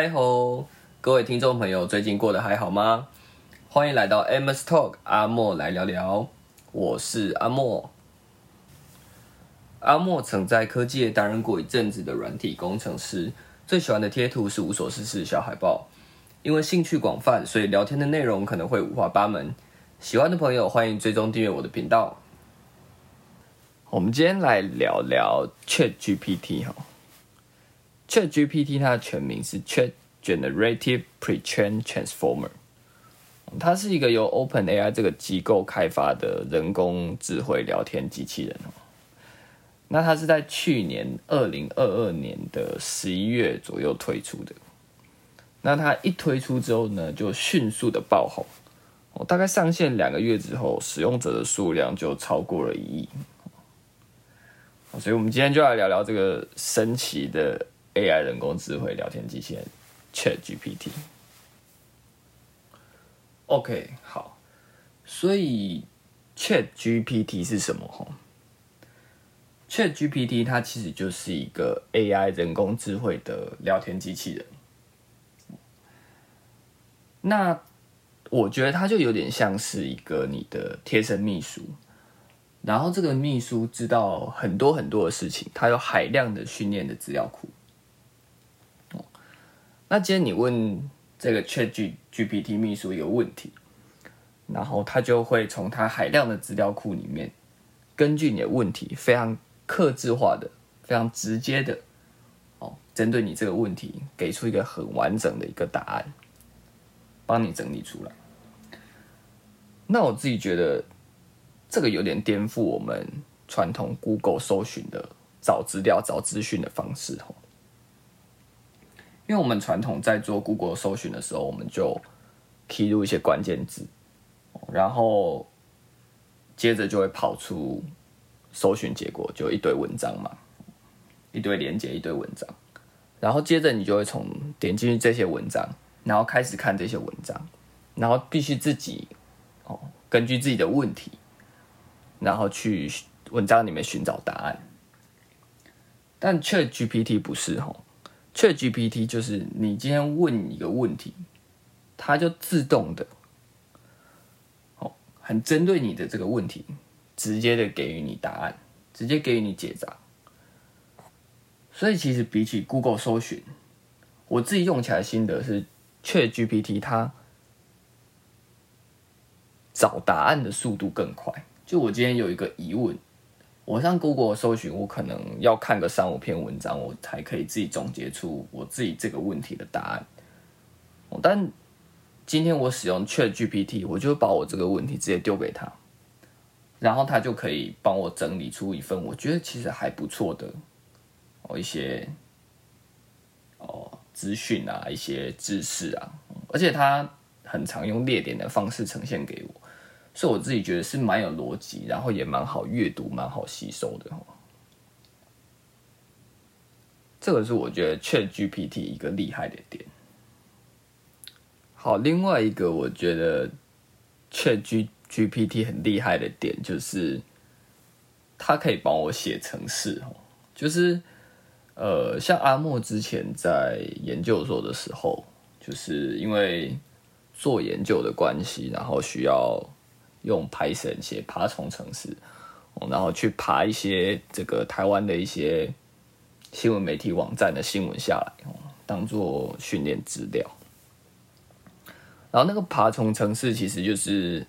嗨吼，各位听众朋友，最近过得还好吗？欢迎来到 Amos Talk，阿莫来聊聊。我是阿莫。阿莫曾在科技业担任过一阵子的软体工程师，最喜欢的贴图是无所事事小海报。因为兴趣广泛，所以聊天的内容可能会五花八门。喜欢的朋友欢迎追踪订阅我的频道。我们今天来聊聊 Chat GPT 哈。Chat GPT 它的全名是 Chat Generative Pre-trained Transformer，它是一个由 OpenAI 这个机构开发的人工智慧聊天机器人哦。那它是在去年二零二二年的十一月左右推出的。那它一推出之后呢，就迅速的爆红。哦，大概上线两个月之后，使用者的数量就超过了一亿。所以，我们今天就来聊聊这个神奇的。AI 人工智慧聊天机器人 Chat GPT。OK，好，所以 Chat GPT 是什么？哈，Chat GPT 它其实就是一个 AI 人工智慧的聊天机器人。那我觉得它就有点像是一个你的贴身秘书，然后这个秘书知道很多很多的事情，它有海量的训练的资料库。那今天你问这个 ChatGPT 秘书一个问题，然后他就会从他海量的资料库里面，根据你的问题，非常克制化的、非常直接的，哦，针对你这个问题，给出一个很完整的一个答案，帮你整理出来。那我自己觉得，这个有点颠覆我们传统 Google 搜寻的找资料、找资讯的方式，哦。因为我们传统在做 Google 搜寻的时候，我们就输入一些关键字，然后接着就会跑出搜寻结果，就一堆文章嘛，一堆连接，一堆文章，然后接着你就会从点进去这些文章，然后开始看这些文章，然后必须自己哦，根据自己的问题，然后去文章里面寻找答案。但 Chat GPT 不是哦。Chat GPT 就是你今天问一个问题，它就自动的，哦，很针对你的这个问题，直接的给予你答案，直接给予你解答。所以其实比起 Google 搜寻，我自己用起来心得是，Chat GPT 它找答案的速度更快。就我今天有一个疑问。我上 Google 搜寻，我可能要看个三五篇文章，我才可以自己总结出我自己这个问题的答案。但今天我使用 Chat GPT，我就把我这个问题直接丢给他，然后他就可以帮我整理出一份我觉得其实还不错的哦一些哦资讯啊，一些知识啊，而且他很常用列点的方式呈现给我。所以我自己觉得是蛮有逻辑，然后也蛮好阅读、蛮好吸收的。这个是我觉得 Chat GPT 一个厉害的点。好，另外一个我觉得 Chat G GPT 很厉害的点就是，它可以帮我写程式。就是呃，像阿莫之前在研究所的时候，就是因为做研究的关系，然后需要。用 Python 写爬虫程式，然后去爬一些这个台湾的一些新闻媒体网站的新闻下来，当做训练资料。然后那个爬虫程式其实就是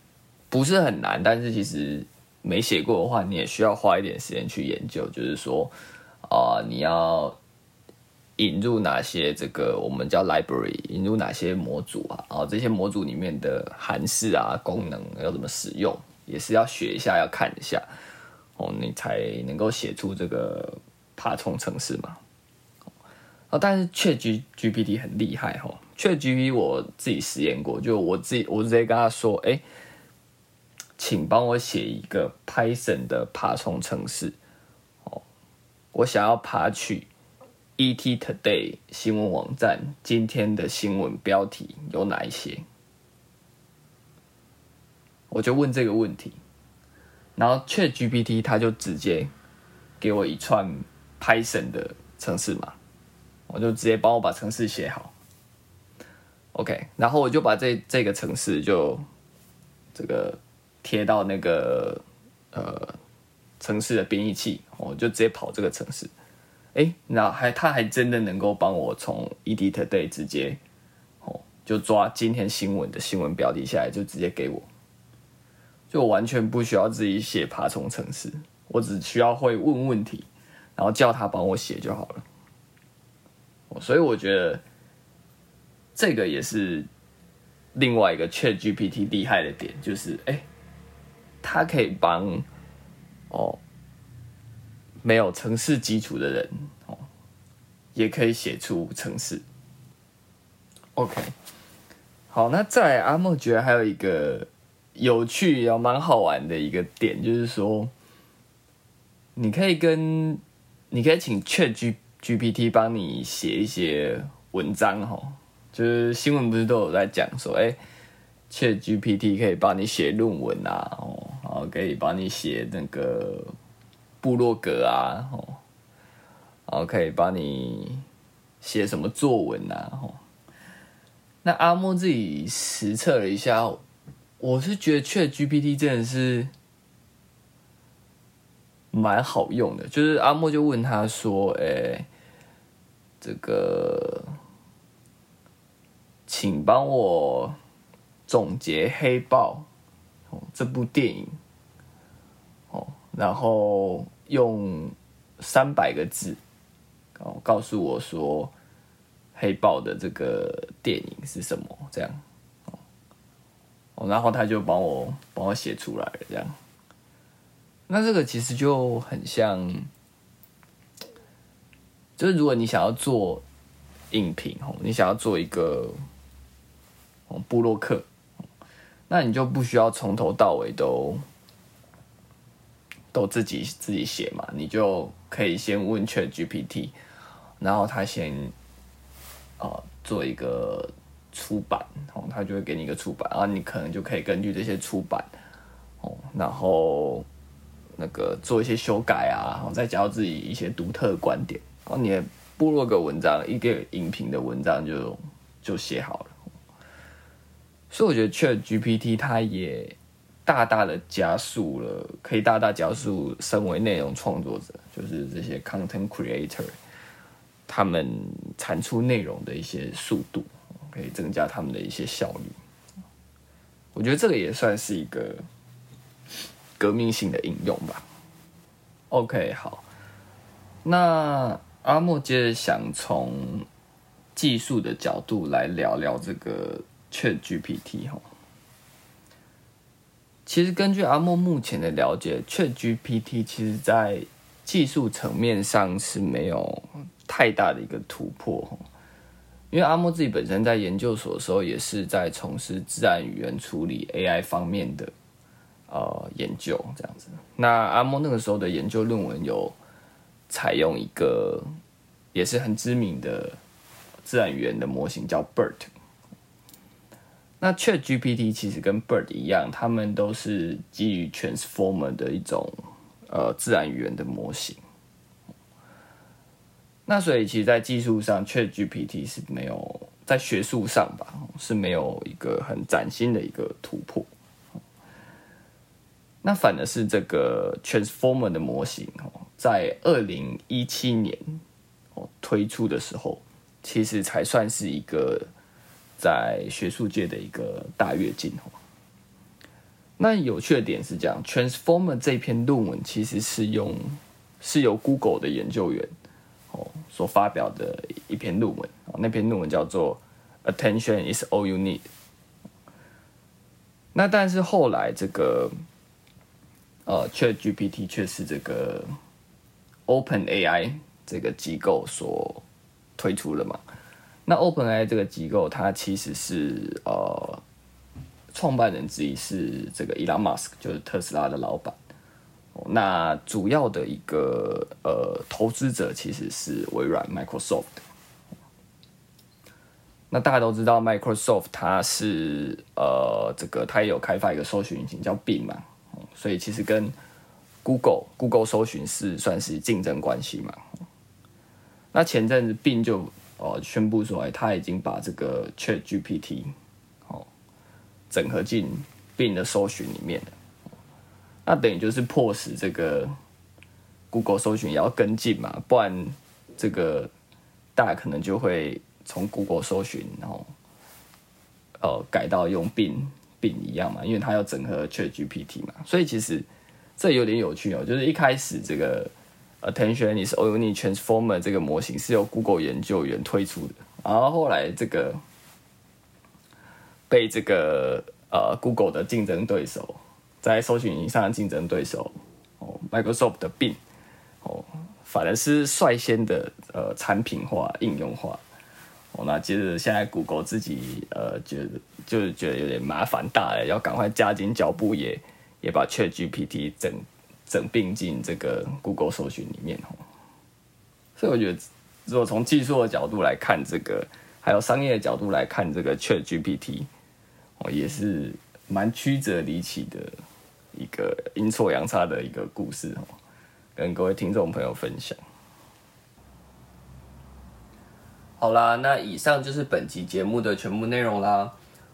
不是很难，但是其实没写过的话，你也需要花一点时间去研究。就是说啊，你要。引入哪些这个我们叫 library，引入哪些模组啊？然后这些模组里面的函式啊、功能要怎么使用，也是要学一下，要看一下哦，你才能够写出这个爬虫程式嘛。哦，但是 Chat G GPT 很厉害哈，Chat GPT 我自己实验过，就我自己我直接跟他说，哎，请帮我写一个 Python 的爬虫程式，哦，我想要爬去。E.T. Today 新闻网站今天的新闻标题有哪一些？我就问这个问题，然后 Chat GPT 它就直接给我一串 Python 的程式码，我就直接帮我把程式写好，OK，然后我就把这这个城市就这个贴到那个呃城市的编译器，我就直接跑这个城市。哎，那还他还真的能够帮我从 EDToday 直接哦，就抓今天新闻的新闻标题下来，就直接给我，就完全不需要自己写爬虫程式，我只需要会问问题，然后叫他帮我写就好了。所以我觉得这个也是另外一个 Chat GPT 厉害的点，就是哎，它可以帮哦。没有城市基础的人哦，也可以写出城市。OK，好，那再来阿莫觉得还有一个有趣也蛮好玩的一个点，就是说，你可以跟你可以请 Chat G GPT 帮你写一些文章哈，就是新闻不是都有在讲说，哎，Chat GPT 可以帮你写论文啊，哦，然后可以帮你写那个。部落格啊，哦，然后可以帮你写什么作文啊，哦，那阿莫自己实测了一下，我是觉得 Chat GPT 真的是蛮好用的。就是阿莫就问他说：“哎，这个，请帮我总结《黑豹》这部电影。”然后用三百个字，哦，告诉我说黑豹的这个电影是什么？这样，哦，然后他就帮我帮我写出来了，这样。那这个其实就很像，就是如果你想要做影评哦，你想要做一个哦布洛克，那你就不需要从头到尾都。都自己自己写嘛，你就可以先问 Chat GPT，然后他先啊做一个出版，哦，他就会给你一个出版，然后你可能就可以根据这些出版，哦，然后那个做一些修改啊，然后再加入自己一些独特的观点，然后你的部落格文章一个影评的文章就就写好了。所以我觉得 Chat GPT 它也。大大的加速了，可以大大加速身为内容创作者，就是这些 content creator，他们产出内容的一些速度，可以增加他们的一些效率。我觉得这个也算是一个革命性的应用吧。OK，好，那阿莫接着想从技术的角度来聊聊这个 Chat GPT 哈。其实根据阿莫目前的了解，Chat GPT 其实在技术层面上是没有太大的一个突破。因为阿莫自己本身在研究所的时候，也是在从事自然语言处理 AI 方面的呃研究，这样子。那阿莫那个时候的研究论文有采用一个也是很知名的自然语言的模型，叫 BERT。那 Chat GPT 其实跟 Bird 一样，他们都是基于 Transformer 的一种呃自然语言的模型。那所以其实，在技术上，Chat GPT 是没有在学术上吧，是没有一个很崭新的一个突破。那反而是这个 Transformer 的模型哦，在二零一七年哦推出的时候，其实才算是一个。在学术界的一个大跃进哦。那有趣的点是这样，Transformer 这篇论文其实是用是由 Google 的研究员哦所发表的一篇论文，那篇论文叫做 Attention is all you need。那但是后来这个呃 ChatGPT 却是这个 OpenAI 这个机构所推出了嘛。那 OpenAI 这个机构，它其实是呃，创办人之一是这个 Elon Musk，就是特斯拉的老板。那主要的一个呃投资者其实是微软 Microsoft。那大家都知道 Microsoft 它是呃这个它也有开发一个搜寻引擎叫 Bing 嘛，所以其实跟 Google Google 搜寻是算是竞争关系嘛。那前阵子 Bing 就哦宣布说，哎，他已经把这个 Chat GPT 哦整合进 Bing 的搜寻里面了。那等于就是迫使这个 Google 搜寻也要跟进嘛，不然这个大家可能就会从 Google 搜寻，然后呃改到用 Bing Bing 一样嘛，因为它要整合 Chat GPT 嘛，所以其实这有点有趣哦，就是一开始这个 Attention is only transformer 这个模型是由 Google 研究员推出的，然后后来这个被这个呃 Google 的竞争对手。在搜寻引擎上的竞争对手哦，Microsoft 的 Bin 哦，反而是率先的呃产品化、应用化哦。那接着现在 Google 自己呃觉得就是觉得有点麻烦大了，要赶快加紧脚步，也也把 ChatGPT 整整并进这个 Google 搜寻里面哦。所以我觉得，如果从技术的角度来看这个，还有商业的角度来看这个 ChatGPT 哦，也是蛮曲折离奇的。一个阴错阳差的一个故事哦，跟各位听众朋友分享。好啦，那以上就是本集节目的全部内容啦。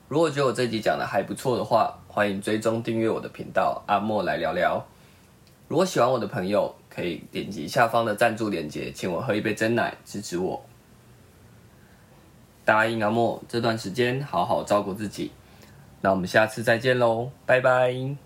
如果觉得我这集讲的还不错的话，欢迎追踪订阅我的频道阿莫来聊聊。如果喜欢我的朋友，可以点击下方的赞助链接，请我喝一杯真奶支持我。答应阿莫这段时间好好照顾自己。那我们下次再见喽，拜拜。